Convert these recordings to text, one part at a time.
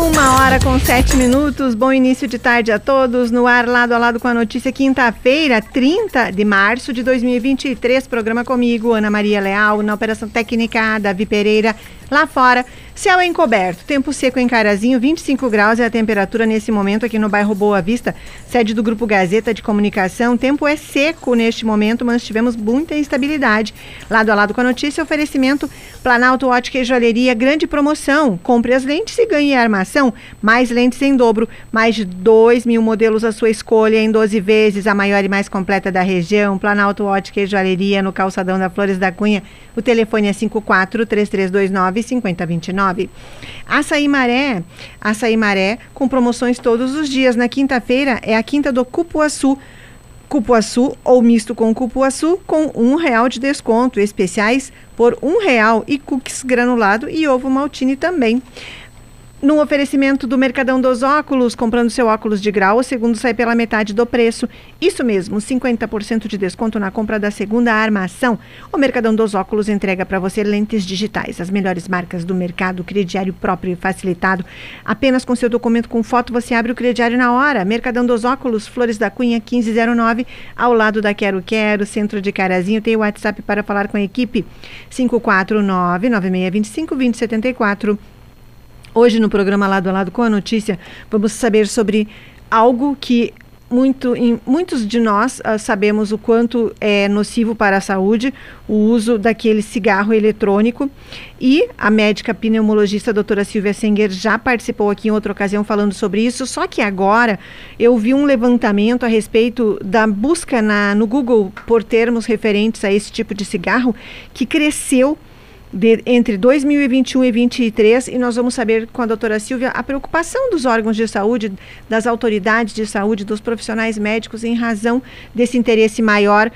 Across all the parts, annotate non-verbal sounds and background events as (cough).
Uma hora com sete minutos, bom início de tarde a todos. No ar, lado a lado com a notícia, quinta-feira, 30 de março de 2023. Programa comigo, Ana Maria Leal, na Operação Técnica, Davi Pereira, lá fora. Céu encoberto, tempo seco em Carazinho, 25 graus é a temperatura nesse momento aqui no bairro Boa Vista, sede do Grupo Gazeta de Comunicação. Tempo é seco neste momento, mas tivemos muita instabilidade. Lado a lado com a notícia, oferecimento Planalto Ótica e Joalheria, grande promoção. Compre as lentes e ganhe armação, mais lentes em dobro, mais de 2 mil modelos à sua escolha em 12 vezes, a maior e mais completa da região. Planalto Ótica e Joalheria no calçadão da Flores da Cunha. O telefone é 54 3329 5029. Açaí Maré, Açaí Maré com promoções todos os dias. Na quinta-feira é a quinta do Cupuaçu. Cupuaçu ou misto com cupuaçu com um real de desconto, especiais por um real e cookies granulado e ovo maltine também. No oferecimento do Mercadão dos Óculos, comprando seu óculos de grau, o segundo sai pela metade do preço. Isso mesmo, 50% de desconto na compra da segunda armação. O Mercadão dos Óculos entrega para você lentes digitais, as melhores marcas do mercado, crediário próprio e facilitado. Apenas com seu documento com foto você abre o crediário na hora. Mercadão dos Óculos, Flores da Cunha 1509, ao lado da Quero Quero, centro de Carazinho. Tem o WhatsApp para falar com a equipe 549 9625 2074. Hoje no programa Lado a Lado com a Notícia, vamos saber sobre algo que muito, em, muitos de nós uh, sabemos o quanto é nocivo para a saúde o uso daquele cigarro eletrônico. E a médica pneumologista a doutora Silvia Senger já participou aqui em outra ocasião falando sobre isso. Só que agora eu vi um levantamento a respeito da busca na, no Google por termos referentes a esse tipo de cigarro que cresceu de, entre 2021 e 2023 e nós vamos saber com a doutora Silvia a preocupação dos órgãos de saúde, das autoridades de saúde, dos profissionais médicos em razão desse interesse maior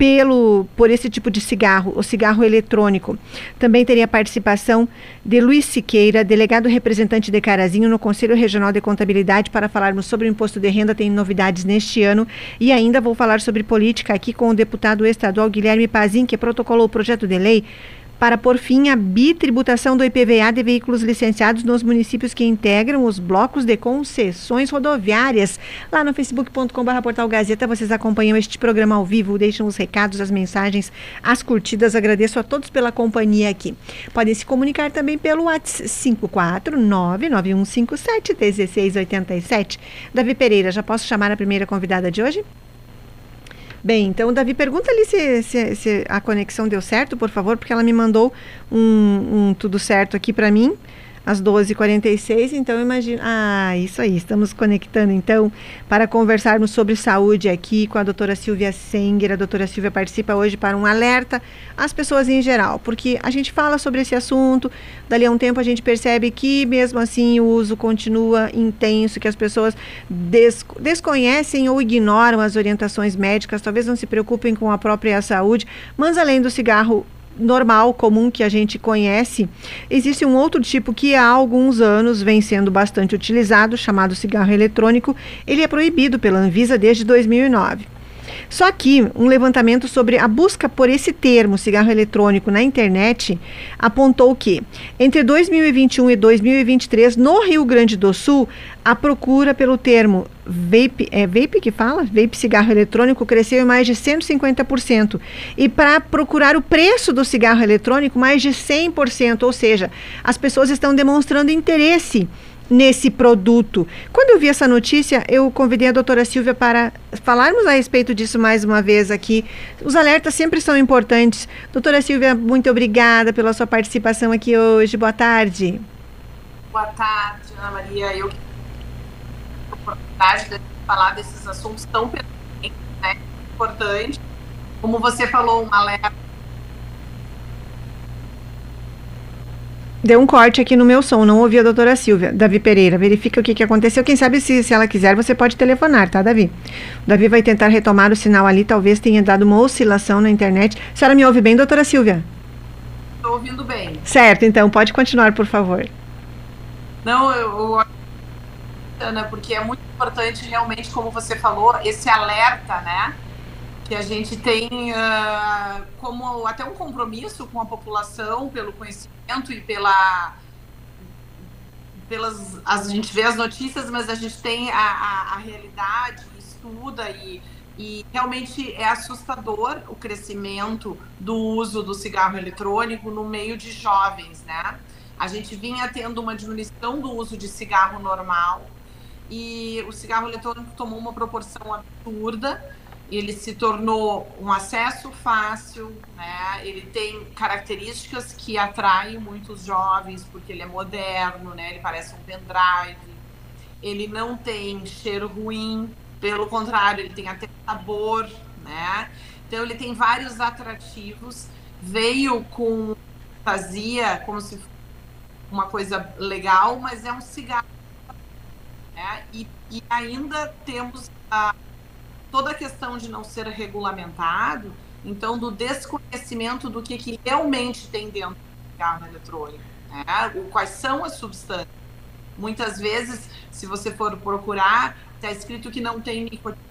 pelo por esse tipo de cigarro, o cigarro eletrônico. Também teria participação de Luiz Siqueira, delegado representante de Carazinho no Conselho Regional de Contabilidade para falarmos sobre o imposto de renda, tem novidades neste ano e ainda vou falar sobre política aqui com o deputado estadual Guilherme Pazin, que protocolou o projeto de lei para por fim a bitributação do IPVA de veículos licenciados nos municípios que integram os blocos de concessões rodoviárias. Lá no facebook.com.br portal Gazeta vocês acompanham este programa ao vivo, deixam os recados, as mensagens, as curtidas. Agradeço a todos pela companhia aqui. Podem se comunicar também pelo WhatsApp 54991571687. Davi Pereira, já posso chamar a primeira convidada de hoje? Bem, então, Davi, pergunta ali se, se, se, a conexão deu certo, por favor, porque ela me mandou um, um tudo certo aqui para mim às 12h46, então imagina. Ah, isso aí, estamos conectando então para conversarmos sobre saúde aqui com a doutora Silvia Senger. A doutora Silvia participa hoje para um alerta às pessoas em geral, porque a gente fala sobre esse assunto, dali a um tempo a gente percebe que mesmo assim o uso continua intenso, que as pessoas des desconhecem ou ignoram as orientações médicas, talvez não se preocupem com a própria saúde, mas além do cigarro normal, comum que a gente conhece, existe um outro tipo que há alguns anos vem sendo bastante utilizado, chamado cigarro eletrônico. Ele é proibido pela Anvisa desde 2009. Só que um levantamento sobre a busca por esse termo, cigarro eletrônico, na internet, apontou que entre 2021 e 2023, no Rio Grande do Sul, a procura pelo termo vape, é vape que fala? Vape cigarro eletrônico cresceu em mais de 150%. E para procurar o preço do cigarro eletrônico, mais de 100%. Ou seja, as pessoas estão demonstrando interesse nesse produto. Quando eu vi essa notícia, eu convidei a doutora Silvia para falarmos a respeito disso mais uma vez aqui. Os alertas sempre são importantes. Doutora Silvia, muito obrigada pela sua participação aqui hoje. Boa tarde. Boa tarde, Ana Maria. Eu a oportunidade de falar desses assuntos tão pertinentes, né? Como você falou, um alerta Deu um corte aqui no meu som, não ouvi a doutora Silvia. Davi Pereira, verifica o que, que aconteceu. Quem sabe se, se ela quiser, você pode telefonar, tá, Davi? O Davi vai tentar retomar o sinal ali, talvez tenha dado uma oscilação na internet. A senhora me ouve bem, doutora Silvia? Estou ouvindo bem. Certo, então pode continuar, por favor. Não, eu, eu Ana, porque é muito importante realmente, como você falou, esse alerta, né? Que a gente tem uh, como até um compromisso com a população pelo conhecimento e pela pelas a gente vê as notícias, mas a gente tem a, a, a realidade, estuda e, e realmente é assustador o crescimento do uso do cigarro eletrônico no meio de jovens, né? A gente vinha tendo uma diminuição do uso de cigarro normal e o cigarro eletrônico tomou uma proporção absurda ele se tornou um acesso fácil, né? Ele tem características que atraem muitos jovens porque ele é moderno, né? Ele parece um pendrive. Ele não tem cheiro ruim, pelo contrário, ele tem até sabor, né? Então ele tem vários atrativos. Veio com fazia como se fosse uma coisa legal, mas é um cigarro. Né? E, e ainda temos a toda a questão de não ser regulamentado, então do desconhecimento do que, que realmente tem dentro do cigarro eletrônico, né? Quais são as substâncias. Muitas vezes, se você for procurar, está escrito que não tem nicotina.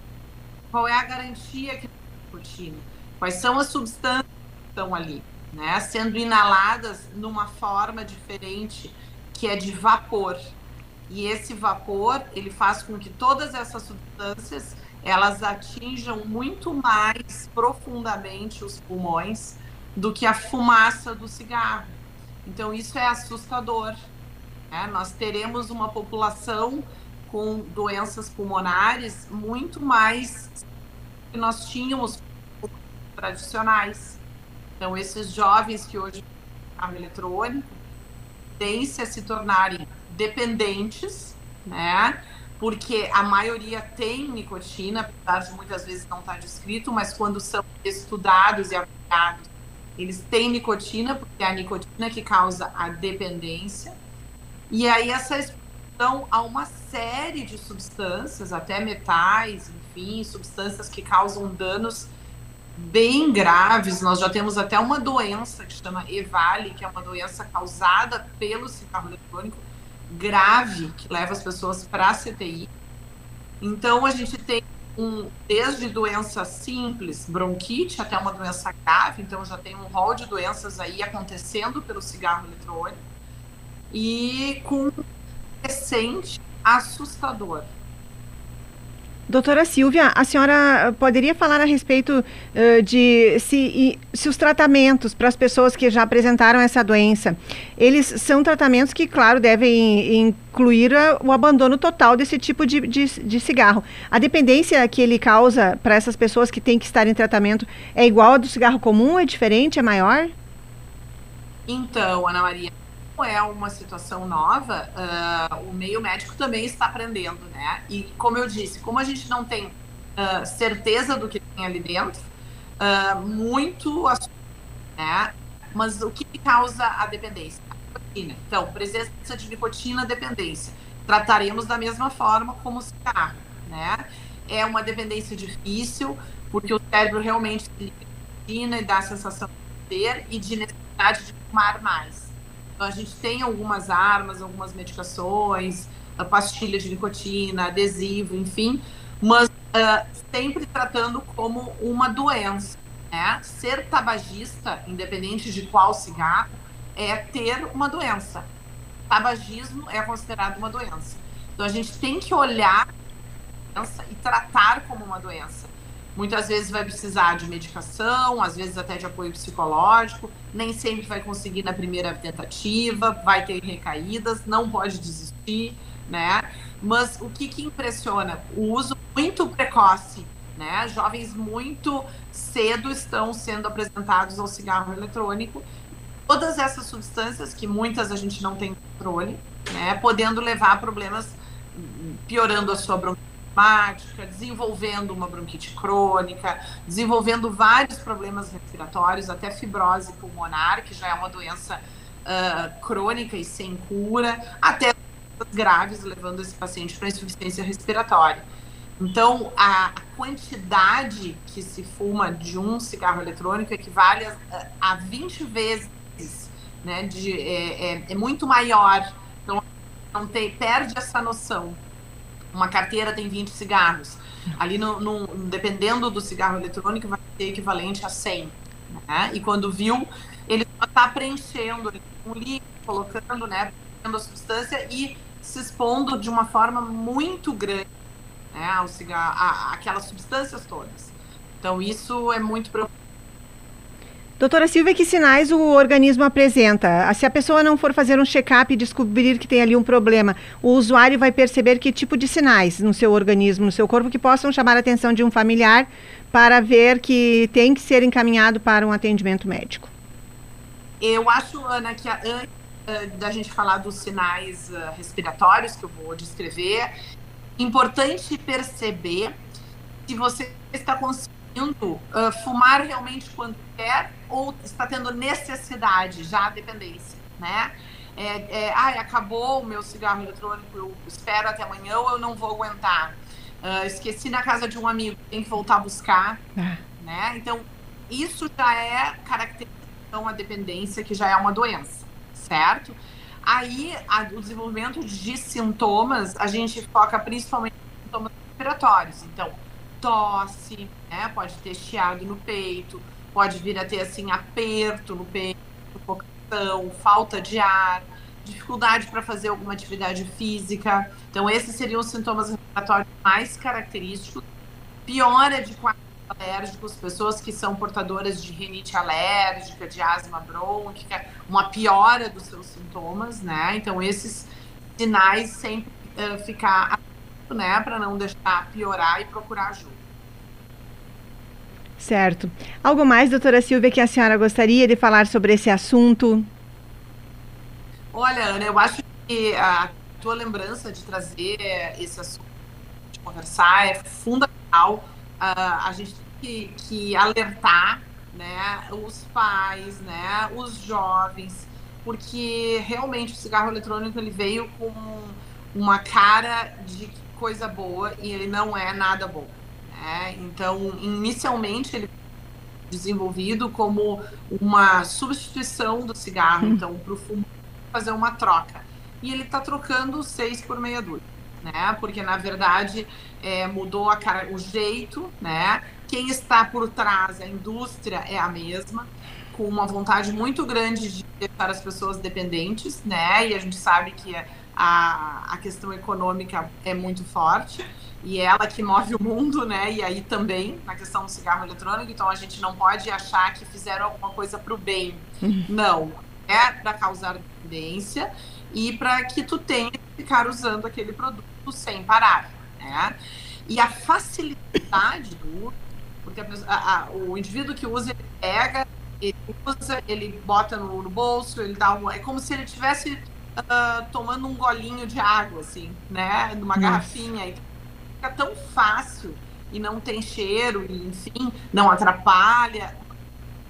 Qual é a garantia que não tem nicotina? Quais são as substâncias que estão ali, né? Sendo inaladas numa forma diferente, que é de vapor. E esse vapor, ele faz com que todas essas substâncias elas atinjam muito mais profundamente os pulmões do que a fumaça do cigarro. Então, isso é assustador. Né? Nós teremos uma população com doenças pulmonares muito mais que nós tínhamos tradicionais. Então, esses jovens que hoje carro eletrônico tendem-se a se tornarem dependentes, né? Porque a maioria tem nicotina, apesar de muitas vezes não estar descrito, mas quando são estudados e avaliados, eles têm nicotina, porque é a nicotina que causa a dependência. E aí essa exposição a uma série de substâncias, até metais, enfim, substâncias que causam danos bem graves. Nós já temos até uma doença que chama EVALI, que é uma doença causada pelo cigarro eletrônico, grave que leva as pessoas para a CTI. Então, a gente tem um, desde doença simples, bronquite, até uma doença grave. Então, já tem um rol de doenças aí acontecendo pelo cigarro eletrônico. E com um recente assustador. Doutora Silvia, a senhora poderia falar a respeito uh, de se, se os tratamentos para as pessoas que já apresentaram essa doença, eles são tratamentos que, claro, devem incluir o abandono total desse tipo de, de, de cigarro. A dependência que ele causa para essas pessoas que têm que estar em tratamento é igual a do cigarro comum? É diferente? É maior? Então, Ana Maria, é uma situação nova, uh, o meio médico também está aprendendo, né? E como eu disse, como a gente não tem uh, certeza do que tem ali dentro, uh, muito né? Mas o que causa a dependência? A nicotina. Então, presença de nicotina, dependência. Trataremos da mesma forma como cigarro, né? É uma dependência difícil, porque o cérebro realmente se nicotina e dá a sensação de ter e de necessidade de fumar mais. Então, a gente tem algumas armas, algumas medicações, a pastilha de nicotina, adesivo, enfim, mas uh, sempre tratando como uma doença. Né? Ser tabagista, independente de qual cigarro, é ter uma doença. Tabagismo é considerado uma doença. Então a gente tem que olhar e tratar como uma doença. Muitas vezes vai precisar de medicação, às vezes até de apoio psicológico, nem sempre vai conseguir na primeira tentativa, vai ter recaídas, não pode desistir, né? Mas o que, que impressiona? O uso muito precoce, né? Jovens muito cedo estão sendo apresentados ao cigarro eletrônico. Todas essas substâncias, que muitas a gente não tem controle, né? Podendo levar a problemas, piorando a sua bronquite asmática, desenvolvendo uma bronquite crônica, desenvolvendo vários problemas respiratórios, até fibrose pulmonar, que já é uma doença uh, crônica e sem cura, até graves, levando esse paciente para insuficiência respiratória. Então, a, quantidade que se fuma de um cigarro eletrônico equivale a, a 20 vezes, né? De, é, é, é muito maior. Então, não tem, perde essa noção uma carteira tem 20 cigarros. Ali, no, no, dependendo do cigarro eletrônico, vai ser equivalente a 100. Né? E quando viu, ele está preenchendo um líquido, colocando, né, a substância e se expondo de uma forma muito grande né, ao cigarro, a, aquelas substâncias todas. Então, isso é muito preocupante. Doutora Silvia, que sinais o organismo apresenta? Se a pessoa não for fazer um check-up e descobrir que tem ali um problema, o usuário vai perceber que tipo de sinais no seu organismo, no seu corpo, que possam chamar a atenção de um familiar para ver que tem que ser encaminhado para um atendimento médico? Eu acho, Ana, que antes da gente falar dos sinais uh, respiratórios que eu vou descrever, importante perceber se você está conseguindo uh, fumar realmente quando quer ou está tendo necessidade, já a dependência, né? É, é, ai, acabou o meu cigarro eletrônico, eu espero até amanhã ou eu não vou aguentar. Uh, esqueci na casa de um amigo, tem que voltar a buscar, é. né? Então, isso já é caracterização a dependência, que já é uma doença, certo? Aí, a, o desenvolvimento de sintomas, a gente foca principalmente em sintomas respiratórios. Então, tosse, né? Pode ter chiado no peito, pode vir a ter assim aperto no peito, sufocação, falta de ar, dificuldade para fazer alguma atividade física. Então esses seriam os sintomas respiratórios mais característicos. Piora de quadros alérgicos, pessoas que são portadoras de rinite alérgica, de asma brônquica, uma piora dos seus sintomas, né? Então esses sinais sempre uh, ficar né, para não deixar piorar e procurar ajuda. Certo. Algo mais, doutora Silvia, que a senhora gostaria de falar sobre esse assunto? Olha, Ana, eu acho que a tua lembrança de trazer esse assunto, de conversar, é fundamental. Uh, a gente tem que, que, alertar né, os pais, né, os jovens, porque realmente o cigarro eletrônico ele veio com uma cara de coisa boa e ele não é nada bom. Né? Então, inicialmente, ele desenvolvido como uma substituição do cigarro, hum. então para o fumo fazer uma troca. E ele está trocando seis por meia dúzia, né? Porque na verdade é, mudou a cara, o jeito, né? Quem está por trás, a indústria é a mesma, com uma vontade muito grande de deixar as pessoas dependentes, né? E a gente sabe que a, a questão econômica é muito forte e é ela que move o mundo, né? E aí também na questão do cigarro eletrônico, então a gente não pode achar que fizeram alguma coisa para o bem. Uhum. Não, é para causar dependência e para que tu tenha que ficar usando aquele produto sem parar, né? E a facilidade do uso, porque a, a, o indivíduo que usa, ele pega, ele usa, ele bota no, no bolso, ele dá um, é como se ele tivesse uh, tomando um golinho de água, assim, né? Numa Nossa. garrafinha. Então, fica tão fácil e não tem cheiro, e, enfim, não atrapalha,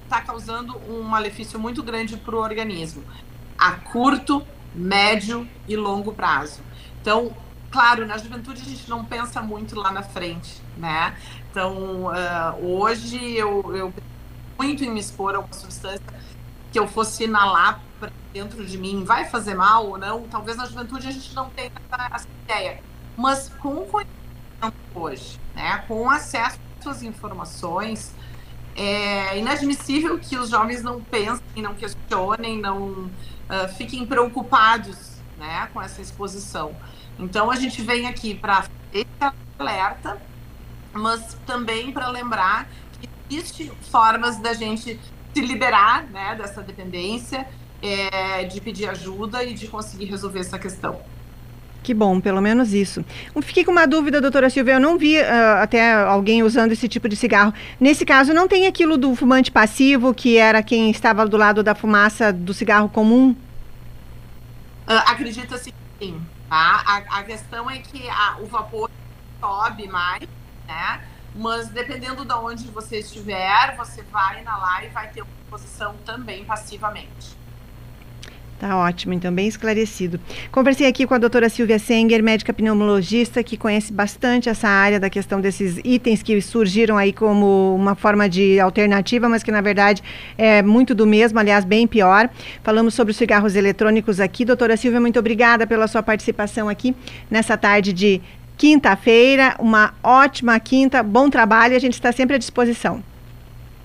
está causando um malefício muito grande para o organismo, a curto, médio e longo prazo. Então, claro, na juventude a gente não pensa muito lá na frente, né? Então, uh, hoje eu, eu muito em me expor a uma substância que eu fosse inalar para dentro de mim, vai fazer mal ou não? Talvez na juventude a gente não tenha essa, essa ideia. Mas com o hoje, né? Com acesso às informações, é inadmissível que os jovens não pensem, não questionem, não uh, fiquem preocupados, né, com essa exposição. Então a gente vem aqui para esse alerta, mas também para lembrar que existem formas da gente se liberar, né, dessa dependência, é, de pedir ajuda e de conseguir resolver essa questão. Que bom, pelo menos isso. Fiquei com uma dúvida, doutora Silvia. Eu não vi uh, até alguém usando esse tipo de cigarro. Nesse caso, não tem aquilo do fumante passivo, que era quem estava do lado da fumaça do cigarro comum? Uh, acredita sim. Tá? A, a, questão é que a, o vapor sobe mais, né? Mas dependendo de onde você estiver, você vai inalar e vai ter uma exposição também passivamente. Tá ótimo, então bem esclarecido. Conversei aqui com a doutora Silvia Senger, médica pneumologista, que conhece bastante essa área da questão desses itens que surgiram aí como uma forma de alternativa, mas que na verdade é muito do mesmo, aliás, bem pior. Falamos sobre os cigarros eletrônicos aqui. Doutora Silvia, muito obrigada pela sua participação aqui nessa tarde de quinta-feira. Uma ótima quinta, bom trabalho, a gente está sempre à disposição.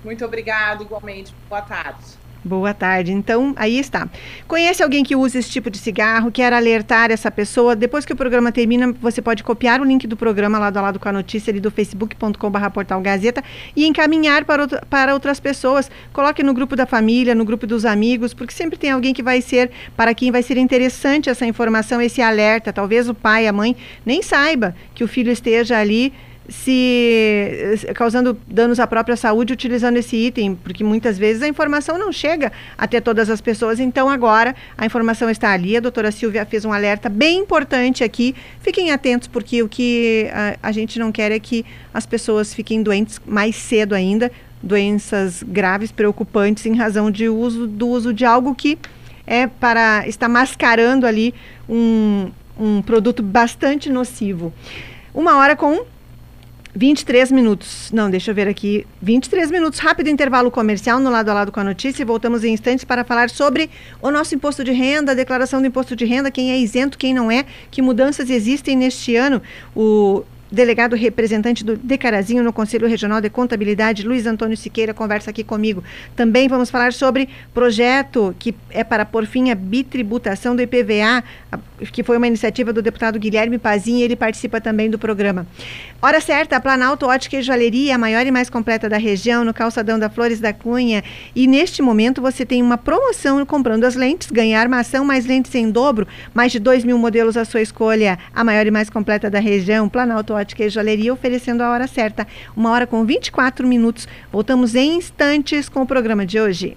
Muito obrigada, igualmente. Boa tarde. Boa tarde. Então, aí está. Conhece alguém que usa esse tipo de cigarro, quer alertar essa pessoa? Depois que o programa termina, você pode copiar o link do programa lado a lado com a notícia ali do facebook.com.br portal Gazeta e encaminhar para, outra, para outras pessoas. Coloque no grupo da família, no grupo dos amigos, porque sempre tem alguém que vai ser, para quem vai ser interessante essa informação, esse alerta. Talvez o pai, a mãe nem saiba que o filho esteja ali se causando danos à própria saúde utilizando esse item, porque muitas vezes a informação não chega até todas as pessoas. Então agora a informação está ali. A doutora Silvia fez um alerta bem importante aqui. Fiquem atentos, porque o que a, a gente não quer é que as pessoas fiquem doentes mais cedo ainda, doenças graves, preocupantes, em razão de uso do uso de algo que é para estar mascarando ali um, um produto bastante nocivo. Uma hora com 23 minutos. Não, deixa eu ver aqui. 23 minutos, rápido intervalo comercial no lado a lado com a notícia e voltamos em instantes para falar sobre o nosso imposto de renda, a declaração do imposto de renda, quem é isento, quem não é, que mudanças existem neste ano. O delegado representante do Decarazinho no Conselho Regional de Contabilidade, Luiz Antônio Siqueira, conversa aqui comigo. Também vamos falar sobre projeto que é para por fim a bitributação do IPVA, que foi uma iniciativa do deputado Guilherme Pazin, ele participa também do programa. Hora certa, Planalto Ótica e Joalheria, a maior e mais completa da região, no calçadão da Flores da Cunha. E neste momento você tem uma promoção comprando as lentes, ganhar armação mais lentes em dobro, mais de 2 mil modelos à sua escolha, a maior e mais completa da região, Planalto Ótica e Joalheria, oferecendo a hora certa, uma hora com 24 minutos. Voltamos em instantes com o programa de hoje.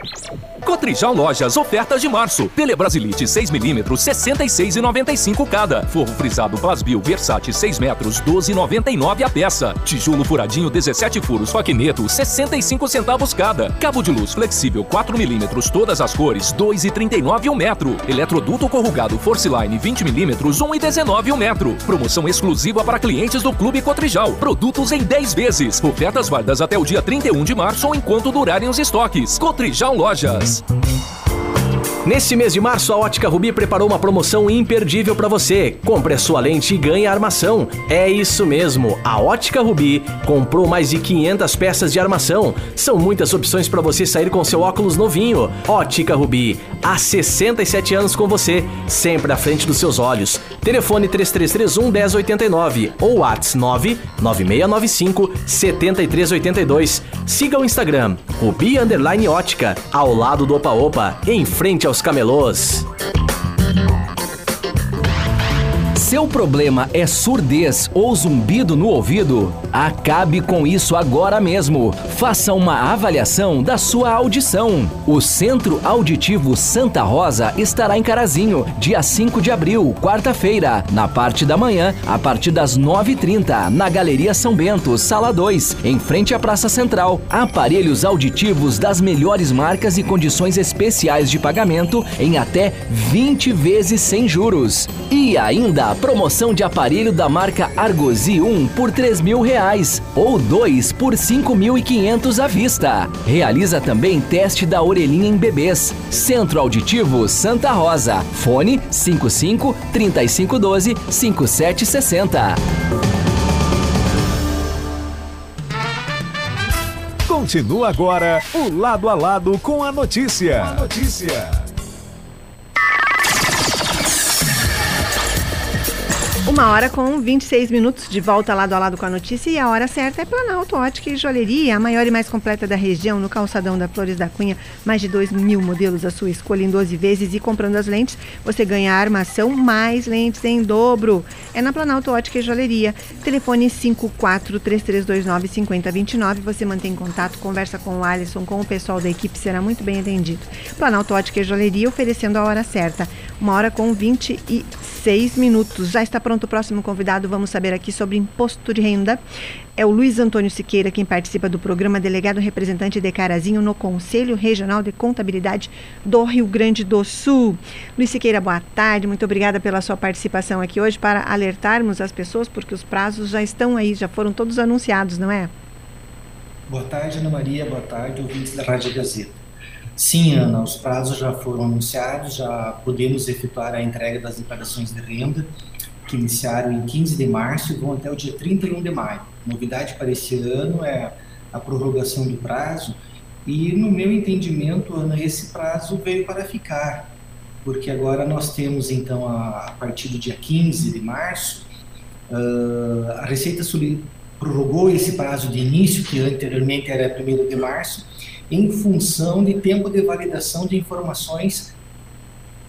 Cotrijal Lojas, ofertas de março. Telebrasilite 6mm, 66,95 cada. Forro frisado Plasbil Versace 6 metros, 12,99 a peça. Tijolo furadinho 17 furos Faquineto, 65 centavos cada. Cabo de luz flexível 4mm, todas as cores, 2,39 o metro. Eletroduto corrugado Forceline 20mm, 1,19 o metro. Promoção exclusiva para clientes do Clube Cotrijal. Produtos em 10 vezes. Ofertas válidas até o dia 31 de março ou enquanto durarem os estoques. Cotrijal Lojas. Nesse mês de março, a Ótica Rubi preparou uma promoção imperdível para você. Compre a sua lente e ganhe a armação. É isso mesmo, a Ótica Rubi comprou mais de 500 peças de armação. São muitas opções para você sair com seu óculos novinho. Ótica Rubi, há 67 anos com você, sempre à frente dos seus olhos. Telefone 3331 1089 ou WhatsApp 99695 7382. Siga o Instagram, Rubi Underline Ótica, ao lado do Opa Opa, em frente aos camelôs. Seu problema é surdez ou zumbido no ouvido? Acabe com isso agora mesmo. Faça uma avaliação da sua audição. O Centro Auditivo Santa Rosa estará em Carazinho, dia 5 de abril, quarta-feira, na parte da manhã, a partir das 9h30, na Galeria São Bento, sala 2, em frente à Praça Central. Aparelhos auditivos das melhores marcas e condições especiais de pagamento em até 20 vezes sem juros. E ainda promoção de aparelho da marca Argosi 1 por 3 mil reais ou 2 por 5.500 à vista. Realiza também teste da orelhinha em bebês. Centro Auditivo Santa Rosa. Fone 55 3512 5760. Continua agora o Lado a Lado com a notícia. A notícia. Uma hora com 26 minutos de volta lado a lado com a notícia e a hora certa é Planalto Ótica e Joalheria, a maior e mais completa da região, no calçadão da Flores da Cunha. Mais de 2 mil modelos à sua escolha em 12 vezes e comprando as lentes, você ganha armação mais lentes em dobro. É na Planalto Ótica e Joalheria. Telefone 5433295029. Você mantém contato, conversa com o Alisson, com o pessoal da equipe, será muito bem atendido. Planalto Ótica e Joalheria oferecendo a hora certa. Uma hora com 26 minutos. Já está pronto o próximo convidado. Vamos saber aqui sobre imposto de renda. É o Luiz Antônio Siqueira quem participa do programa Delegado Representante de Carazinho no Conselho Regional de Contabilidade do Rio Grande do Sul. Luiz Siqueira, boa tarde. Muito obrigada pela sua participação aqui hoje para alertarmos as pessoas, porque os prazos já estão aí, já foram todos anunciados, não é? Boa tarde, Ana Maria. Boa tarde, ouvintes da Rádio Gazeta. Sim, Ana, os prazos já foram anunciados, já podemos efetuar a entrega das declarações de renda. que iniciaram em 15 de março e vão até o dia 31 de maio. Novidade para esse ano é a prorrogação do prazo e, no meu entendimento, Ana, esse prazo veio para ficar, porque agora nós temos, então, a, a partir do dia 15 de março, uh, a Receita prorrogou esse prazo de início, que anteriormente era 1 de março, em função de tempo de validação de informações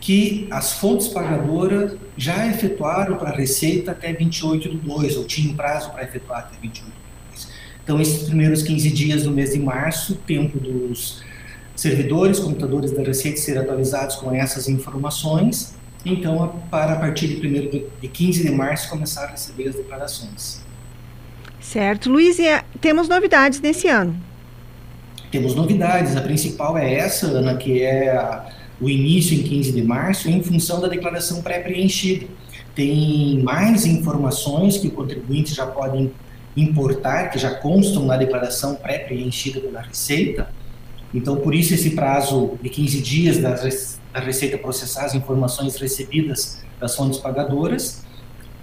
que as fontes pagadoras já efetuaram para a Receita até 28 de 2, ou tinham prazo para efetuar até 28 de 2. Então, esses primeiros 15 dias do mês de março, tempo dos servidores, computadores da Receita serem atualizados com essas informações, então, para a partir de, primeiro de 15 de março, começar a receber as declarações. Certo. Luiz, temos novidades nesse ano. Temos novidades. A principal é essa, Ana, que é a o início em 15 de março em função da declaração pré-preenchida. Tem mais informações que o contribuinte já pode importar, que já constam na declaração pré-preenchida pela Receita. Então, por isso, esse prazo de 15 dias da, Receita processar as informações recebidas das fontes pagadoras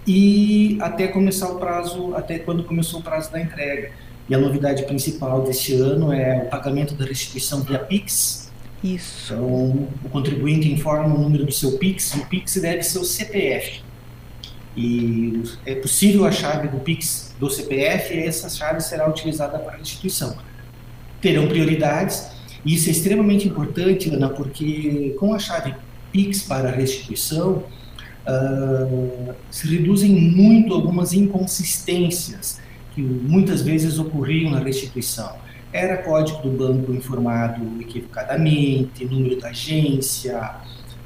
e até começar o prazo, até quando começou o prazo da entrega. E a novidade principal deste ano é o pagamento da restituição via PIX, isso. Então, o contribuinte informa o número do seu PIX, e o PIX deve ser o CPF. E é possível a chave do PIX do CPF e essa chave será utilizada para a restituição. Terão prioridades, e isso é extremamente importante, Ana, porque com a chave PIX para a restituição, uh, se reduzem muito algumas inconsistências que muitas vezes ocorriam na restituição era código do banco informado equivocadamente, número da agência,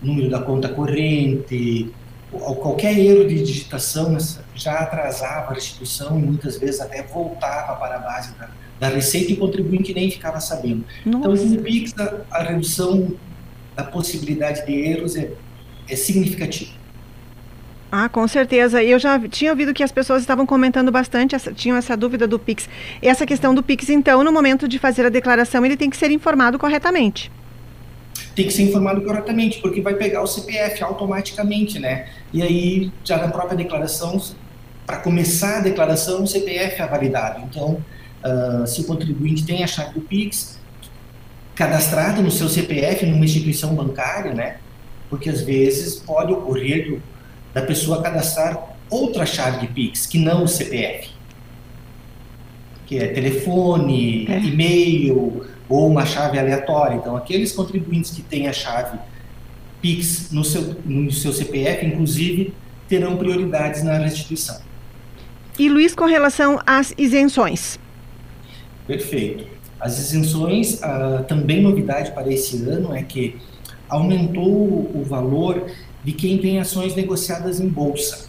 número da conta corrente, qualquer erro de digitação já atrasava a restituição e muitas vezes até voltava para a base da, da receita e o contribuinte nem ficava sabendo. Então, Nossa. Então, com o PIX, a, a, redução da possibilidade de erros é, é significativa. Ah, com certeza. Eu já tinha ouvido que as pessoas estavam comentando bastante, essa, tinham essa dúvida do Pix. Essa questão do Pix, então, no momento de fazer a declaração, ele tem que ser informado corretamente. Tem que ser informado corretamente, porque vai pegar o CPF automaticamente, né? E aí, já na própria declaração, para começar a declaração, o CPF é validado. Então, uh, se o contribuinte tem a chave do Pix cadastrado no seu CPF numa instituição bancária, né? Porque às vezes pode ocorrer da pessoa cadastrar outra chave de Pix, que não o CPF. Que é telefone, é. e-mail ou uma chave aleatória. Então, aqueles contribuintes que têm a chave Pix no seu, no seu CPF, inclusive, terão prioridades na restituição. E Luiz, com relação às isenções? Perfeito. As isenções, ah, também novidade para esse ano é que aumentou o valor de quem tem ações negociadas em bolsa.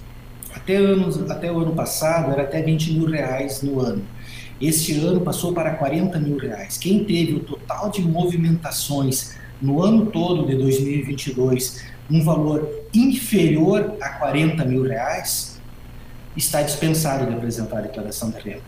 Até, anos, até o ano passado era até 20 mil reais no ano. Este ano passou para 40 mil reais. Quem teve o total de movimentações no ano todo de 2022 um valor inferior a 40 mil reais, está dispensado de apresentar a declaração de renda.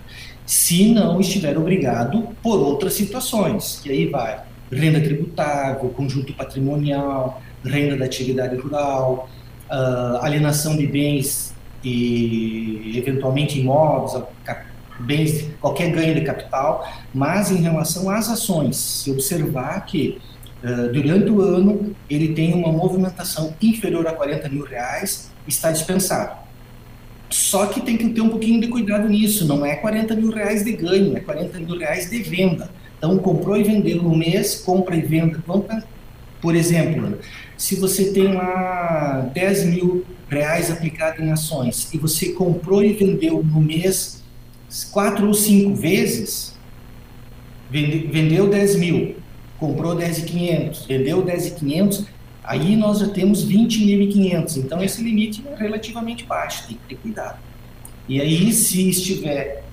Se não estiver obrigado por outras situações, que aí vai renda tributável, conjunto patrimonial, renda da atividade rural, uh, alienação de bens e eventualmente imóveis, bens, qualquer ganho de capital, mas em relação às ações, se observar que uh, durante o ano ele tem uma movimentação inferior a 40 mil reais, está dispensado. Só que tem que ter um pouquinho de cuidado nisso, não é 40 mil reais de ganho, é 40 mil reais de venda. Então, comprou e vendeu no mês, compra e venda. Por exemplo, se você tem lá 10 mil reais aplicado em ações e você comprou e vendeu no mês quatro ou cinco vezes, vendeu 10 mil, comprou 10.500, vendeu 10.500, aí nós já temos 20.500. Então esse limite é relativamente baixo, tem que ter cuidado. E aí, se estiver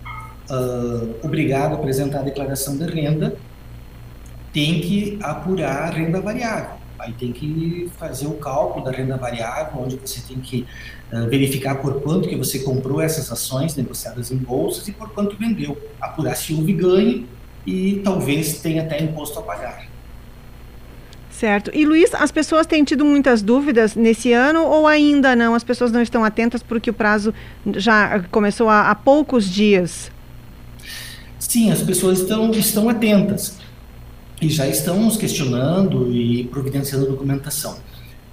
uh, obrigado a apresentar a declaração de renda, tem que apurar a renda variável. Aí tem que fazer o cálculo da renda variável, onde você tem que uh, verificar por quanto que você comprou essas ações negociadas em bolsas e por quanto vendeu. Apurar se houve ganho e talvez tenha até imposto a pagar. Certo. E Luiz, as pessoas têm tido muitas dúvidas nesse ano ou ainda não? As pessoas não estão atentas porque o prazo já começou há, há poucos dias? Sim, as pessoas estão, estão atentas já estão nos questionando e providenciando documentação.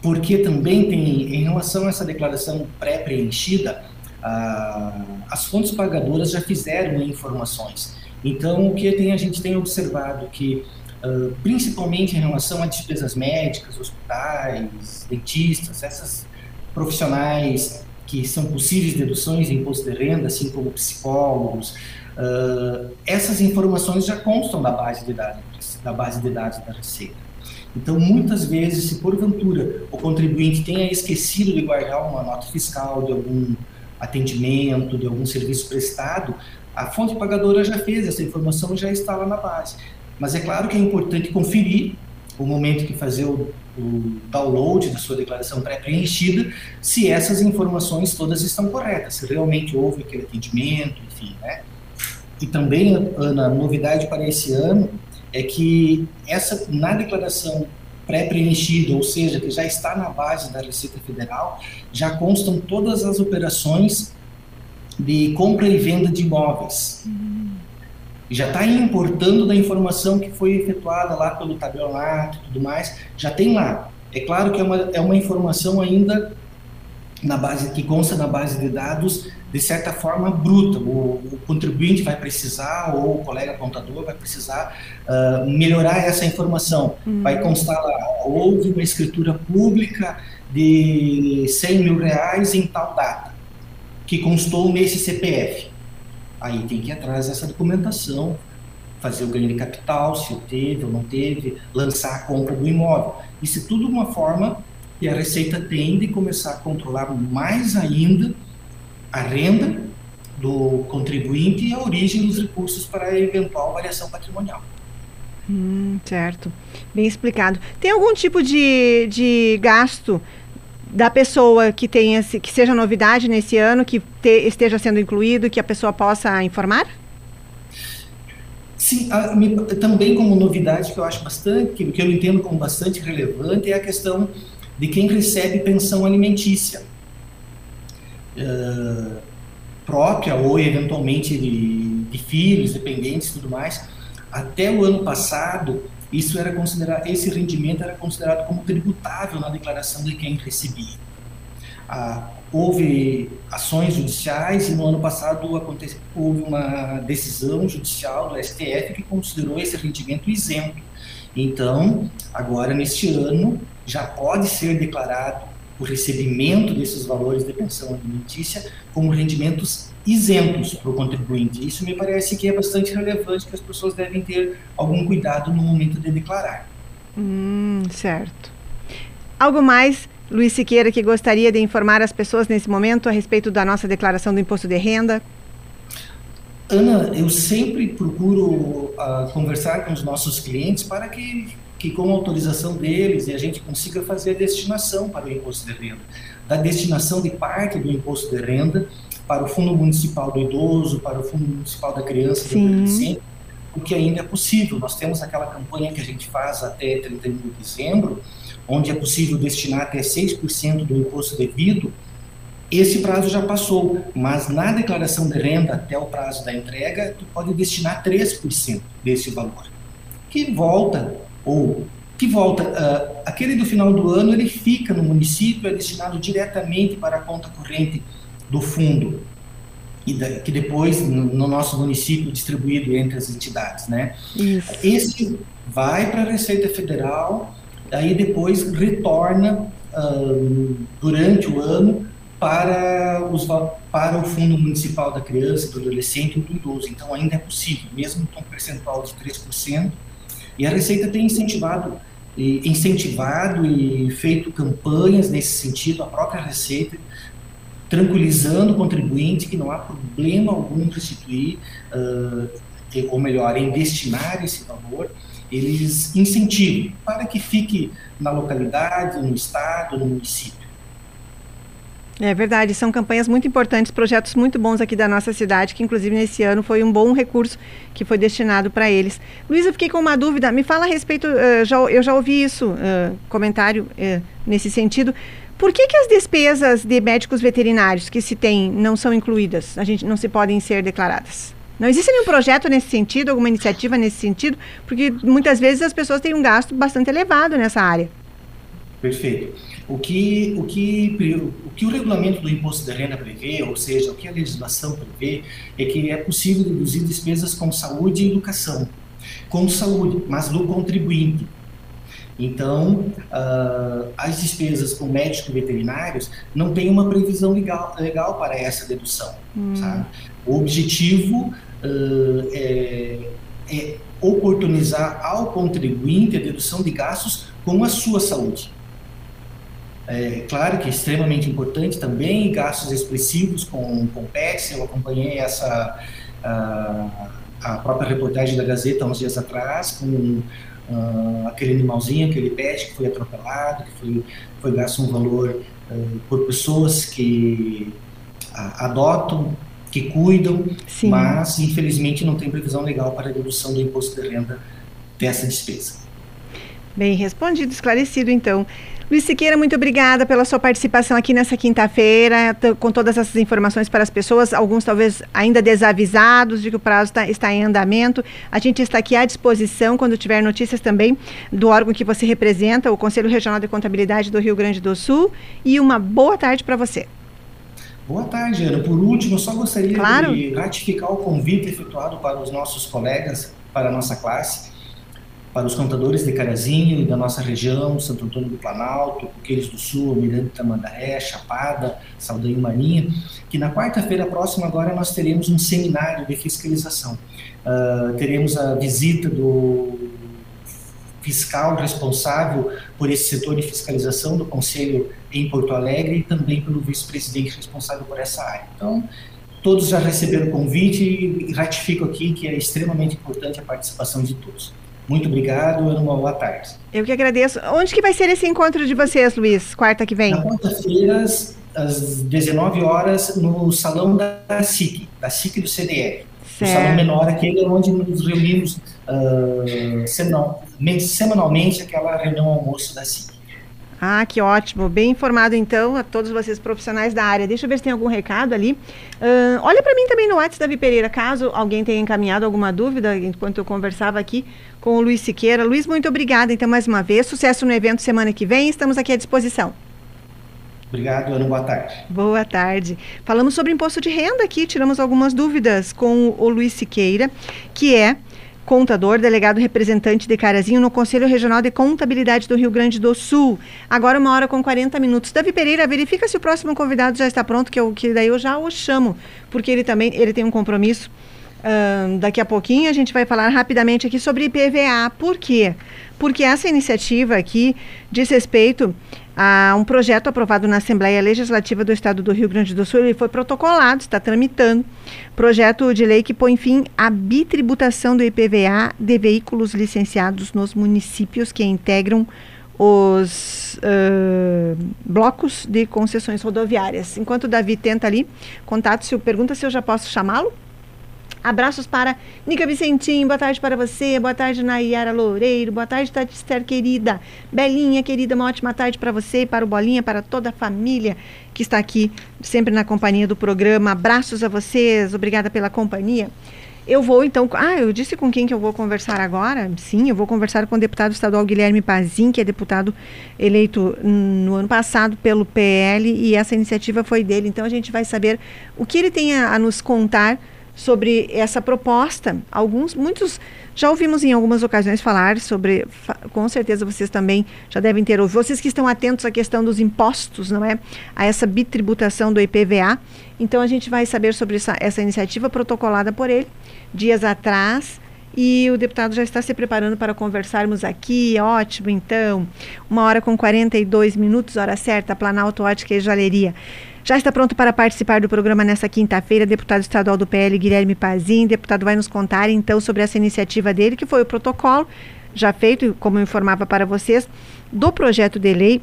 Porque também tem, em relação a essa declaração pré-preenchida, ah, as fontes pagadoras já fizeram informações. Então, o que tem, a gente tem observado que Uh, principalmente em relação a despesas médicas, hospitais, dentistas, essas profissionais que são possíveis deduções em imposto de renda, assim como psicólogos, uh, essas informações já constam da base de dados da base de dados da Receita. Então, muitas vezes, se porventura o contribuinte tenha esquecido de guardar uma nota fiscal de algum atendimento, de algum serviço prestado, a fonte pagadora já fez essa informação já está lá na base. Mas é claro que é importante conferir o momento que fazer o, o download da sua declaração pré-preenchida, se essas informações todas estão corretas, se realmente houve aquele atendimento, enfim, né? E também, Ana, novidade para esse ano é que essa na declaração pré-preenchida, ou seja, que já está na base da Receita Federal, já constam todas as operações de compra e venda de imóveis. Uhum já está importando da informação que foi efetuada lá pelo tabelionato e tudo mais, já tem lá. É claro que é uma, é uma informação ainda na base que consta na base de dados de certa forma bruta. O, o contribuinte vai precisar ou o colega contador vai precisar uh, melhorar essa informação. Uhum. Vai constar lá, houve uma escritura pública de 100 mil reais em tal data, que constou nesse CPF. Aí tem que ir atrás dessa documentação, fazer o ganho de capital, se teve ou não teve, lançar a compra do imóvel. Isso tudo uma forma que a Receita tem de começar a controlar mais ainda a renda do contribuinte e a origem dos recursos para a eventual variação patrimonial. Hum, certo. Bem explicado. Tem algum tipo de, de gasto da pessoa que tenha que seja novidade nesse ano, que te, esteja sendo incluído, que a pessoa possa informar? Sim, a, me, também como novidade que eu acho bastante, que, que eu entendo como bastante relevante, é a questão de quem recebe pensão alimentícia. Uh, própria ou eventualmente de, de filhos, dependentes e tudo mais. Até o ano passado, isso era considerado, esse rendimento era considerado como tributável na declaração de quem recebia. Ah, houve ações judiciais e no ano passado acontece, houve uma decisão judicial do STF que considerou esse rendimento isento. Então, agora neste ano já pode ser declarado o recebimento desses valores de pensão alimentícia como rendimentos isentos para o contribuinte. Isso me parece que é bastante relevante, que as pessoas devem ter algum cuidado no momento de declarar. Hum, certo. Algo mais, Luiz Siqueira, que gostaria de informar as pessoas nesse momento a respeito da nossa declaração do imposto de renda? Ana, eu sempre procuro uh, conversar com os nossos clientes para que, que, com a autorização deles, a gente consiga fazer a destinação para o imposto de renda. Da destinação de parte do imposto de renda para o Fundo Municipal do Idoso, para o Fundo Municipal da Criança e do Adolescente, o que ainda é possível. Nós temos aquela campanha que a gente faz até 31 de dezembro, onde é possível destinar até 6% do imposto devido. Esse prazo já passou, mas na declaração de renda até o prazo da entrega, tu pode destinar 3% desse valor, que volta ou que volta, uh, aquele do final do ano ele fica no município, é destinado diretamente para a conta corrente do fundo e da, que depois no, no, nosso município distribuído entre as entidades, né? Isso. Esse vai para a Receita Federal, aí depois retorna uh, durante o ano para, os, para o Fundo Municipal da Criança, do Adolescente e do Idoso. Então ainda é possível, mesmo com um percentual de 3%. E a Receita tem incentivado e incentivado e feito campanhas nesse sentido, a própria Receita tranquilizando o contribuinte que não há problema algum em restituir, uh, ou melhor, em destinar esse valor, eles incentivam para que fique na localidade, no estado, no município. É verdade, são campanhas muito importantes, projetos muito bons aqui da nossa cidade, que inclusive nesse ano foi um bom recurso que foi destinado para eles. Luísa, eu fiquei com uma dúvida, me fala a respeito, uh, já, eu já ouvi isso, uh, comentário uh, nesse sentido. Por que, que as despesas de médicos veterinários que se tem não são incluídas? A gente não se podem ser declaradas? Não existe nenhum projeto nesse sentido, alguma iniciativa nesse sentido, porque muitas vezes as pessoas têm um gasto bastante elevado nessa área. Perfeito. O que, o que, o que o regulamento do imposto de renda prevê, ou seja, o que a legislação prevê, é que é possível deduzir despesas com saúde e educação. Com saúde, mas do contribuinte. Então, uh, as despesas com médicos veterinários não tem uma previsão legal, legal para essa dedução. Hum. O objetivo uh, é, é oportunizar ao contribuinte a dedução de gastos com a sua saúde. É claro que é extremamente importante também, gastos expressivos com, com pets, eu acompanhei essa, a, a própria reportagem da Gazeta uns dias atrás, com uh, aquele animalzinho, aquele pet que foi atropelado, que foi, foi gasto um valor uh, por pessoas que uh, adotam que cuidam, Sim. mas infelizmente não tem previsão legal para a dedução do imposto de renda dessa despesa. Bem respondido, esclarecido então. Luiz Siqueira, muito obrigada pela sua participação aqui nessa quinta-feira, com todas essas informações para as pessoas, alguns talvez ainda desavisados de que o prazo tá, está em andamento. A gente está aqui à disposição quando tiver notícias também do órgão que você representa, o Conselho Regional de Contabilidade do Rio Grande do Sul. E uma boa tarde para você. Boa tarde, Ana. Por último, eu só gostaria claro. de ratificar o convite efetuado para os nossos colegas, para a nossa classe, para os contadores de Carazinho e da nossa região, Santo Antônio do Planalto, Coqueiros do Sul, Miranda Tamandaré, Chapada, Saldanha Marinha, que na quarta-feira próxima agora nós teremos um seminário de fiscalização. Uh, teremos a visita do fiscal responsável por esse setor de fiscalização do Conselho em Porto Alegre e também pelo vice-presidente responsável por essa área. Então, todos já receberam o convite e ratifico aqui que é extremamente importante a participação de todos. Muito obrigado uma boa tarde. Eu que agradeço. Onde que vai ser esse encontro de vocês, Luiz, quarta que vem? Na quarta-feira, às 19 horas, no salão da SIC, da SIC do CDR. Certo. O salão menor, aquele onde nos reunimos uh, semanalmente, aquela reunião almoço da SIC. Ah, que ótimo. Bem informado, então, a todos vocês profissionais da área. Deixa eu ver se tem algum recado ali. Uh, olha para mim também no WhatsApp, Davi Pereira, caso alguém tenha encaminhado alguma dúvida, enquanto eu conversava aqui com o Luiz Siqueira. Luiz, muito obrigada, então, mais uma vez. Sucesso no evento semana que vem. Estamos aqui à disposição. Obrigado, Ana. Boa tarde. Boa tarde. Falamos sobre imposto de renda aqui, tiramos algumas dúvidas com o Luiz Siqueira, que é contador, delegado representante de Carazinho no Conselho Regional de Contabilidade do Rio Grande do Sul. Agora uma hora com 40 minutos. Davi Pereira, verifica se o próximo convidado já está pronto, que, eu, que daí eu já o chamo, porque ele também ele tem um compromisso. Uh, daqui a pouquinho a gente vai falar rapidamente aqui sobre IPVA. Por quê? Porque essa iniciativa aqui diz respeito a um projeto aprovado na Assembleia Legislativa do Estado do Rio Grande do Sul. Ele foi protocolado, está tramitando. Projeto de lei que põe fim à bitributação do IPVA de veículos licenciados nos municípios que integram os uh, blocos de concessões rodoviárias. Enquanto o Davi tenta ali, contato se pergunta se eu já posso chamá-lo. Abraços para Nica Vicentinho, boa tarde para você, boa tarde Nayara Loureiro, boa tarde Tati Esther querida, Belinha querida, uma ótima tarde para você, para o Bolinha, para toda a família que está aqui sempre na companhia do programa. Abraços a vocês, obrigada pela companhia. Eu vou então. Ah, eu disse com quem que eu vou conversar agora? Sim, eu vou conversar com o deputado estadual Guilherme Pazin, que é deputado eleito no ano passado pelo PL, e essa iniciativa foi dele. Então a gente vai saber o que ele tem a, a nos contar sobre essa proposta. Alguns, muitos já ouvimos em algumas ocasiões falar sobre, com certeza vocês também já devem ter ouvido, vocês que estão atentos à questão dos impostos, não é? A essa bitributação do IPVA. Então a gente vai saber sobre essa, essa iniciativa protocolada por ele dias atrás. E o deputado já está se preparando para conversarmos aqui. Ótimo, então. Uma hora com 42 minutos, hora certa, Planalto Ótica e Jaleria. Já está pronto para participar do programa nesta quinta-feira, deputado estadual do PL, Guilherme Pazin. Deputado vai nos contar então sobre essa iniciativa dele, que foi o protocolo já feito, como eu informava para vocês, do projeto de lei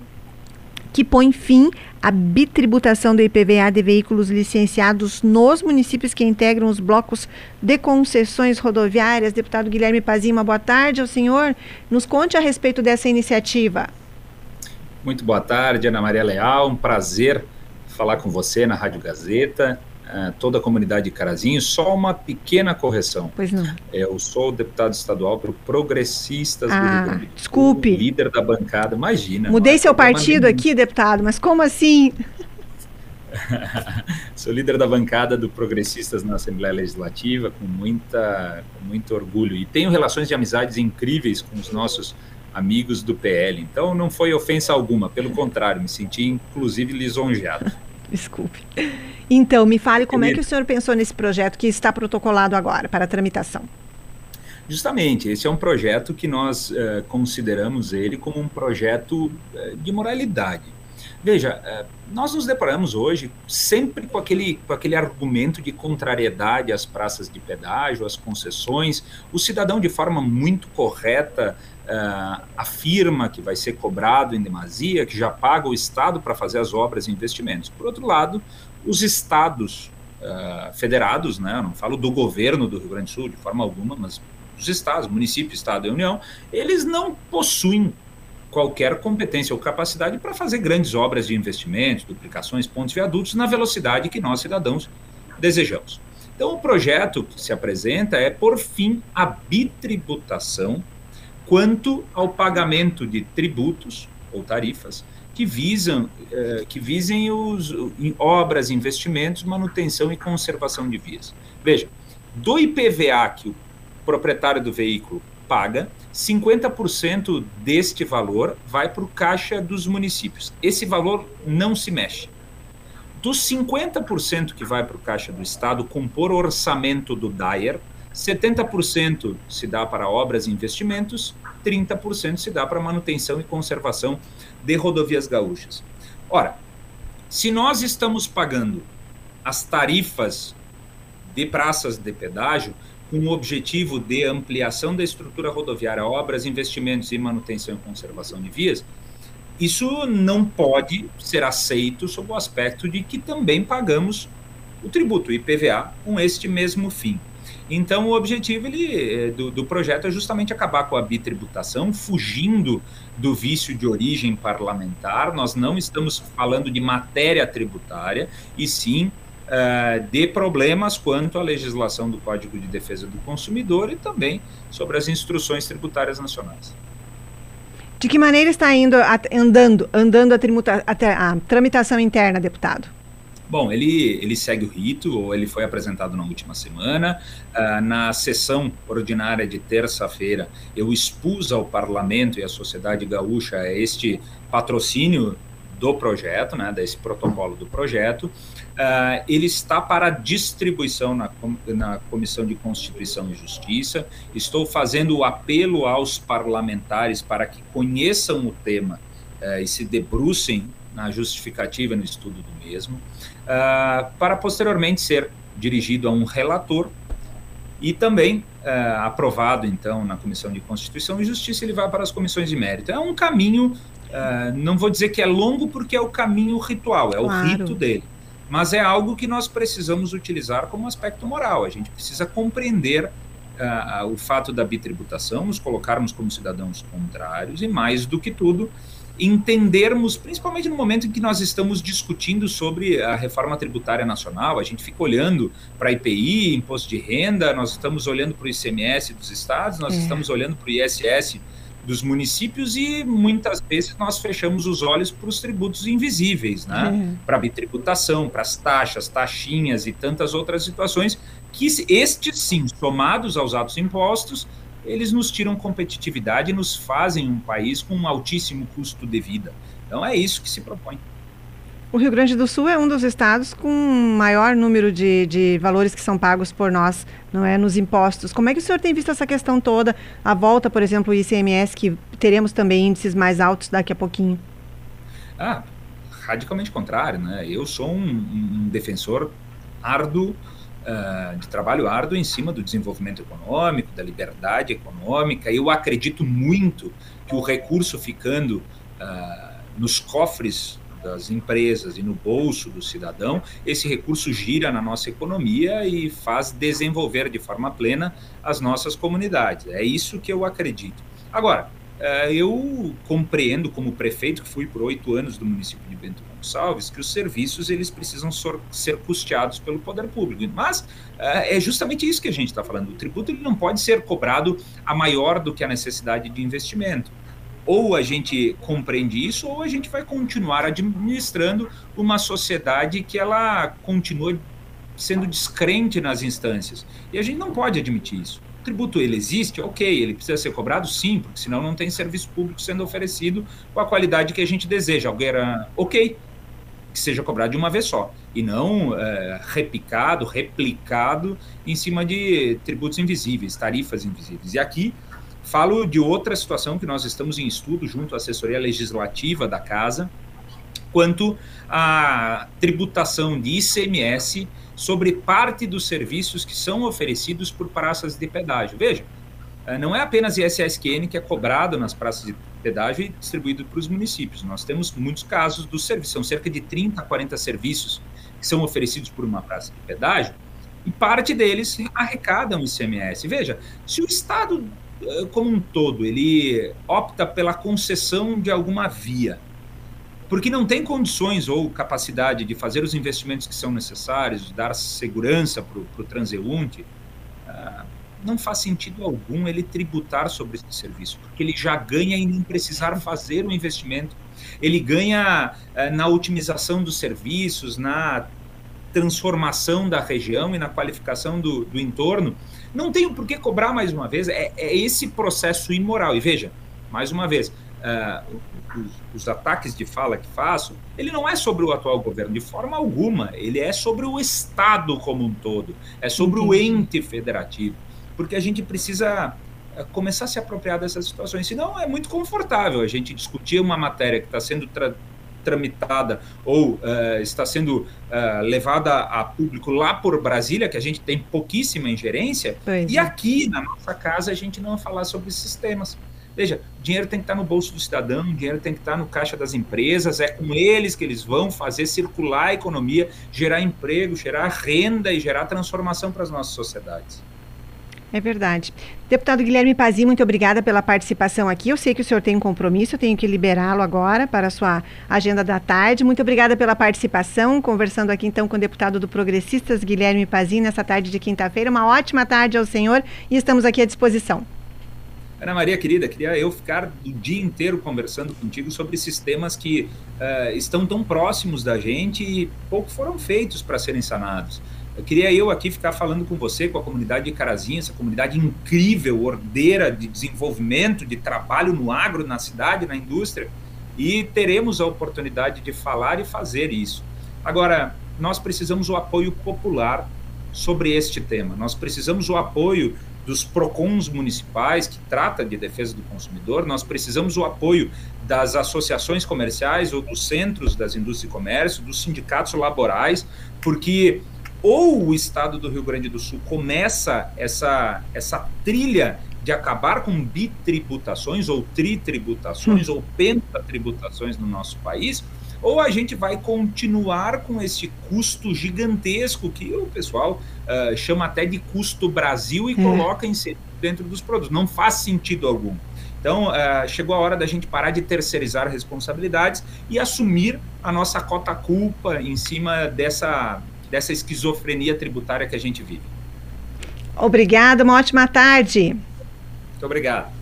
que põe fim à bitributação do IPVA de veículos licenciados nos municípios que integram os blocos de concessões rodoviárias. Deputado Guilherme Pazinho, uma boa tarde ao senhor. Nos conte a respeito dessa iniciativa. Muito boa tarde, Ana Maria Leal. Um prazer falar com você na Rádio Gazeta. Uh, toda a comunidade de Carazinho, só uma pequena correção. Pois não. É, eu sou deputado estadual para Progressistas ah, do Rio Grande do Sul, desculpe. líder da bancada, imagina. Mudei seu partido aqui, deputado, mas como assim? (laughs) sou líder da bancada do Progressistas na Assembleia Legislativa, com, muita, com muito orgulho. E tenho relações de amizades incríveis com os nossos amigos do PL. Então não foi ofensa alguma, pelo contrário, me senti inclusive lisonjeado. Desculpe. Então, me fale como é que o senhor pensou nesse projeto que está protocolado agora para tramitação. Justamente, esse é um projeto que nós uh, consideramos ele como um projeto uh, de moralidade. Veja, uh, nós nos deparamos hoje sempre com aquele, com aquele argumento de contrariedade às praças de pedágio, às concessões. O cidadão, de forma muito correta, uh, afirma que vai ser cobrado em demasia, que já paga o Estado para fazer as obras e investimentos. Por outro lado, os estados uh, federados, né, não falo do governo do Rio Grande do Sul de forma alguma, mas os estados, município, estado e União, eles não possuem qualquer competência ou capacidade para fazer grandes obras de investimentos, duplicações, pontos viadutos na velocidade que nós cidadãos desejamos. Então, o projeto que se apresenta é, por fim, a bitributação quanto ao pagamento de tributos ou tarifas que visam eh, que visem os em obras, investimentos, manutenção e conservação de vias. Veja, do IPVA que o proprietário do veículo paga, 50% deste valor vai para o caixa dos municípios. Esse valor não se mexe. Dos 50% que vai para o caixa do Estado, compor orçamento do DAER, 70% se dá para obras e investimentos, 30% se dá para manutenção e conservação de rodovias gaúchas. Ora, se nós estamos pagando as tarifas de praças de pedágio com o objetivo de ampliação da estrutura rodoviária, obras, investimentos e manutenção e conservação de vias, isso não pode ser aceito sob o aspecto de que também pagamos o tributo, IPVA, com este mesmo fim. Então, o objetivo ele, eh, do, do, projeto é justamente acabar com a bitributação, fugindo do vício de origem parlamentar. Nós não estamos falando de matéria tributária, e sim uh, de problemas quanto à legislação do Código de Defesa do Consumidor e também sobre as instruções tributárias nacionais. De que maneira está indo andando, andando a, a, a tramitação interna, deputado? Bom, ele, ele segue o rito, ou ele foi apresentado na última semana. Uh, na sessão ordinária de terça-feira, eu expus ao parlamento e à sociedade gaúcha este patrocínio do projeto, né, desse protocolo do projeto. Uh, ele está para distribuição na, na Comissão de Constituição e Justiça. Estou fazendo o apelo aos parlamentares para que conheçam o tema uh, e se debrucem na justificativa no estudo do mesmo, uh, para posteriormente ser dirigido a um relator e também uh, aprovado, então, na Comissão de Constituição e Justiça, ele vai para as comissões de mérito. É um caminho, uh, não vou dizer que é longo, porque é o caminho ritual, é claro. o rito dele. Mas é algo que nós precisamos utilizar como aspecto moral. A gente precisa compreender uh, o fato da bitributação, nos colocarmos como cidadãos contrários e, mais do que tudo, entendermos, principalmente no momento em que nós estamos discutindo sobre a reforma tributária nacional, a gente fica olhando para IPI, imposto de renda, nós estamos olhando para o ICMS dos estados, nós é. estamos olhando para o ISS dos municípios e muitas vezes nós fechamos os olhos para os tributos invisíveis, né? É. Para a bitributação, para as taxas, taxinhas e tantas outras situações que estes sim, somados aos atos impostos, eles nos tiram competitividade e nos fazem um país com um altíssimo custo de vida. Então é isso que se propõe. O Rio Grande do Sul é um dos estados com maior número de, de valores que são pagos por nós, não é, nos impostos. Como é que o senhor tem visto essa questão toda? A volta, por exemplo, o ICMS, que teremos também índices mais altos daqui a pouquinho. Ah, radicalmente contrário, né? Eu sou um, um defensor árduo uh, de trabalho árduo em cima do desenvolvimento econômico, da liberdade econômica. Eu acredito muito que o recurso ficando uh, nos cofres das empresas e no bolso do cidadão, esse recurso gira na nossa economia e faz desenvolver de forma plena as nossas comunidades. É isso que eu acredito. Agora, eh, eu compreendo como prefeito que fui por oito anos do município de Bento Gonçalves que os serviços eles precisam ser custeados pelo poder público mas eh, é justamente isso que a gente está falando o tributo ele não pode ser cobrado a maior do que a necessidade de investimento ou a gente compreende isso, ou a gente vai continuar administrando uma sociedade que ela continua sendo descrente nas instâncias. E a gente não pode admitir isso. O tributo ele existe, ok, ele precisa ser cobrado, sim, porque senão não tem serviço público sendo oferecido com a qualidade que a gente deseja. Alguém era ok, que seja cobrado de uma vez só e não é, repicado, replicado em cima de tributos invisíveis, tarifas invisíveis. E aqui Falo de outra situação que nós estamos em estudo junto à assessoria legislativa da casa, quanto à tributação de ICMS sobre parte dos serviços que são oferecidos por praças de pedágio. Veja, eh, não é apenas ISSQN que é cobrado nas praças de pedágio e distribuído para os municípios. Nós temos muitos casos dos serviços, são cerca de 30 a 40 serviços que são oferecidos por uma praça de pedágio, e parte deles arrecadam ICMS. Veja, se o Estado como um todo, ele opta pela concessão de alguma via, porque não tem condições ou capacidade de fazer os investimentos que são necessários, dar segurança para o transeunte, uh, não faz sentido algum ele tributar sobre esse serviço, porque ele já ganha em nem precisar fazer o investimento. Ele ganha uh, na otimização dos serviços, na transformação da região e na qualificação do, do entorno, não tenho por que cobrar mais uma vez. É, é esse processo imoral. E veja, mais uma vez, uh, os, os, ataques de fala que faço, ele não é sobre o atual governo de forma alguma. Ele é sobre o Estado como um todo. É sobre o ente federativo. Porque a gente precisa uh, começar a se apropriar dessas situações. Senão é muito confortável a gente discutir uma matéria que está sendo tra tramitada ou uh, está sendo uh, levada a público lá por Brasília, que a gente tem pouquíssima ingerência, pois e é. aqui na nossa casa a gente não vai falar sobre esses temas. Veja, dinheiro tem que estar no bolso do cidadão, dinheiro tem que estar no caixa das empresas, é com eles que eles vão fazer circular a economia, gerar emprego, gerar renda e gerar transformação para as nossas sociedades. É verdade. Deputado Guilherme Pazi, muito obrigada pela participação aqui. Eu sei que o senhor tem um compromisso, eu tenho que liberá-lo agora para a sua agenda da tarde. Muito obrigada pela participação, conversando aqui então com o deputado do Progressistas, Guilherme Pazi, nessa tarde de quinta-feira. Uma ótima tarde ao senhor e estamos aqui à disposição. Ana Maria, querida, queria eu ficar o dia inteiro conversando contigo sobre esses temas que uh, estão tão próximos da gente e pouco foram feitos para serem sanados. Eu queria eu aqui ficar falando com você, com a comunidade de Carazinha, essa comunidade incrível, ordeira de desenvolvimento, de trabalho no agro, na cidade, na indústria, e teremos a oportunidade de falar e fazer isso. Agora, nós precisamos o apoio popular sobre este tema. Nós precisamos o apoio dos PROCONs municipais, que trata de defesa do consumidor, nós precisamos o apoio das associações comerciais ou dos centros das indústrias e comércio, dos sindicatos laborais, porque ou o estado do Rio Grande do Sul começa essa, essa trilha de acabar com bitributações ou tritributações hum. ou pentatributações no nosso país, ou a gente vai continuar com esse custo gigantesco que o pessoal uh, chama até de custo Brasil e é. coloca em dentro dos produtos. Não faz sentido algum. Então, uh, chegou a hora da gente parar de terceirizar responsabilidades e assumir a nossa cota-culpa em cima dessa, dessa esquizofrenia tributária que a gente vive. Obrigada, uma ótima tarde. Muito obrigado.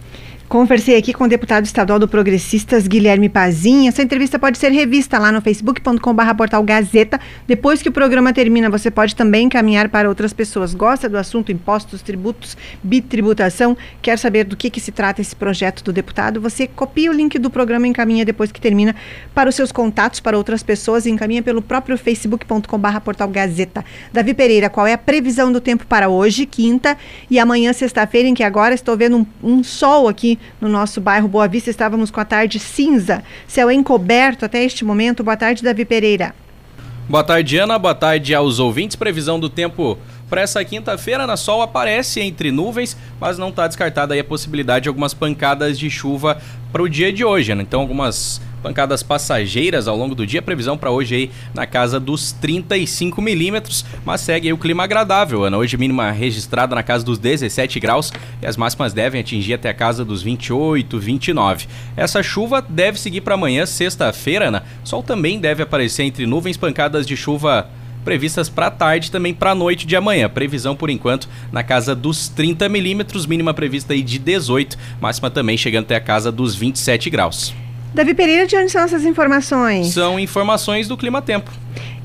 Conversei aqui com o deputado estadual do Progressistas, Guilherme Pazinha. Essa entrevista pode ser revista lá no facebook.com.br portal Gazeta. Depois que o programa termina, você pode também encaminhar para outras pessoas. Gosta do assunto impostos, tributos, bitributação? Quer saber do que, que se trata esse projeto do deputado? Você copia o link do programa e encaminha depois que termina para os seus contatos, para outras pessoas e encaminha pelo próprio facebook.com.br portal Gazeta. Davi Pereira, qual é a previsão do tempo para hoje, quinta, e amanhã, sexta-feira, em que agora estou vendo um, um sol aqui no nosso bairro Boa Vista. Estávamos com a tarde cinza, céu encoberto até este momento. Boa tarde, Davi Pereira. Boa tarde, Ana. Boa tarde aos ouvintes. Previsão do tempo para essa quinta-feira, Ana, sol aparece entre nuvens, mas não está descartada a possibilidade de algumas pancadas de chuva para o dia de hoje, né? Então, algumas pancadas passageiras ao longo do dia. Previsão para hoje aí na casa dos 35 milímetros, mas segue aí o clima agradável, Ana. Hoje mínima registrada na casa dos 17 graus e as máximas devem atingir até a casa dos 28, 29. Essa chuva deve seguir para amanhã, sexta-feira, Ana. Sol também deve aparecer entre nuvens, pancadas de chuva previstas para tarde também para noite de amanhã. Previsão por enquanto na casa dos 30 milímetros, mínima prevista aí de 18, máxima também chegando até a casa dos 27 graus. Davi Pereira, de onde são essas informações? São informações do Clima Tempo.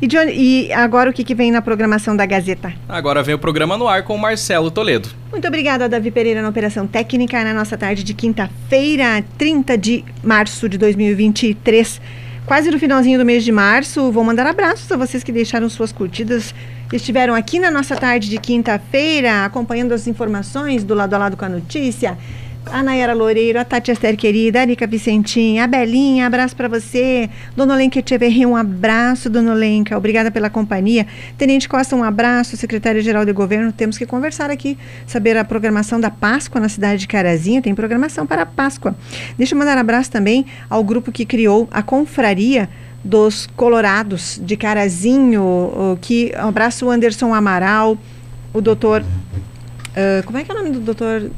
E, e agora o que, que, vem na programação da Gazeta? Agora vem o programa no ar com o Marcelo Toledo. Muito obrigada, Davi Pereira, na Operação Técnica, na nossa tarde de quinta-feira, 30 de março de 2023. Quase no finalzinho do mês de março, vou mandar abraços a vocês que deixaram suas curtidas, estiveram aqui na nossa tarde de quinta-feira, acompanhando as informações do lado a lado com a notícia a Nayara Loureiro, a Tati Esther querida, a Erika Vicentim, a Belinha, abraço para você. Dona Lenka Echeverri, um abraço, Dona Lenka, obrigada pela companhia. Tenente Costa, um abraço, secretário-geral de governo, temos que conversar aqui, saber a programação da Páscoa na cidade de Carazinho, tem programação para a Páscoa. Deixa eu mandar um abraço também ao grupo que criou a confraria dos Colorados de Carazinho, que um abraço o Anderson Amaral, o doutor, uh, como é que é o nome do doutor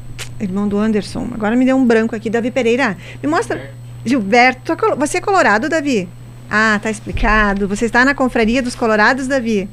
irmão do Anderson. Agora me deu um branco aqui, Davi Pereira. Me mostra. Gilberto, você é colorado, Davi? Ah, tá explicado. Você está na confraria dos colorados, Davi?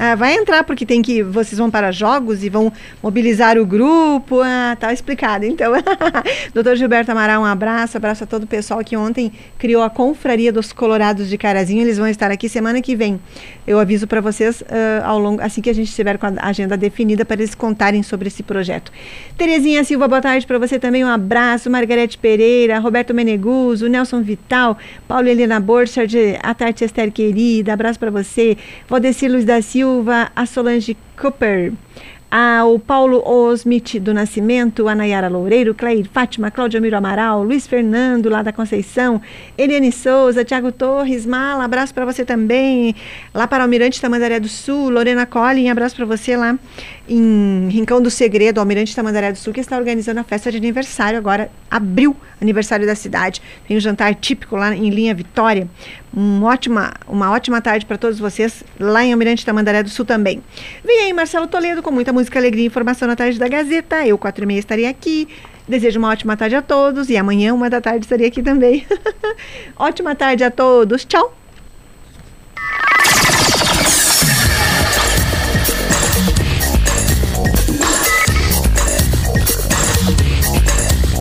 Ah, vai entrar porque tem que vocês vão para jogos e vão mobilizar o grupo. Ah, tá explicado. Então, (laughs) doutor Gilberto Amaral, um abraço, abraço a todo o pessoal que ontem criou a Confraria dos Colorados de Carazinho. Eles vão estar aqui semana que vem. Eu aviso para vocês uh, ao longo, assim que a gente estiver com a agenda definida para eles contarem sobre esse projeto. Terezinha Silva, boa tarde para você também. Um abraço. Margarete Pereira, Roberto Meneguso, Nelson Vital, Paulo Helena Borchardt, a Tati Esther querida, abraço para você. Valdecir Luiz da Silva Silva, a Solange Cooper, ao Paulo Osmit do Nascimento, a Nayara Loureiro, Clair Fátima, Cláudia Miro Amaral, Luiz Fernando, lá da Conceição, Eliane Souza, Tiago Torres, Mala, abraço para você também, lá para Almirante Tamandaré do Sul, Lorena Collin, abraço para você lá em Rincão do Segredo, Almirante Tamandaré do Sul, que está organizando a festa de aniversário agora, abril, aniversário da cidade. Tem um jantar típico lá em Linha Vitória. Um ótima, uma ótima tarde para todos vocês, lá em Almirante Tamandaré do Sul também. Vem aí Marcelo Toledo com muita música, alegria e informação na tarde da Gazeta. Eu, quatro e meia, estarei aqui. Desejo uma ótima tarde a todos e amanhã, uma da tarde, estarei aqui também. (laughs) ótima tarde a todos. Tchau!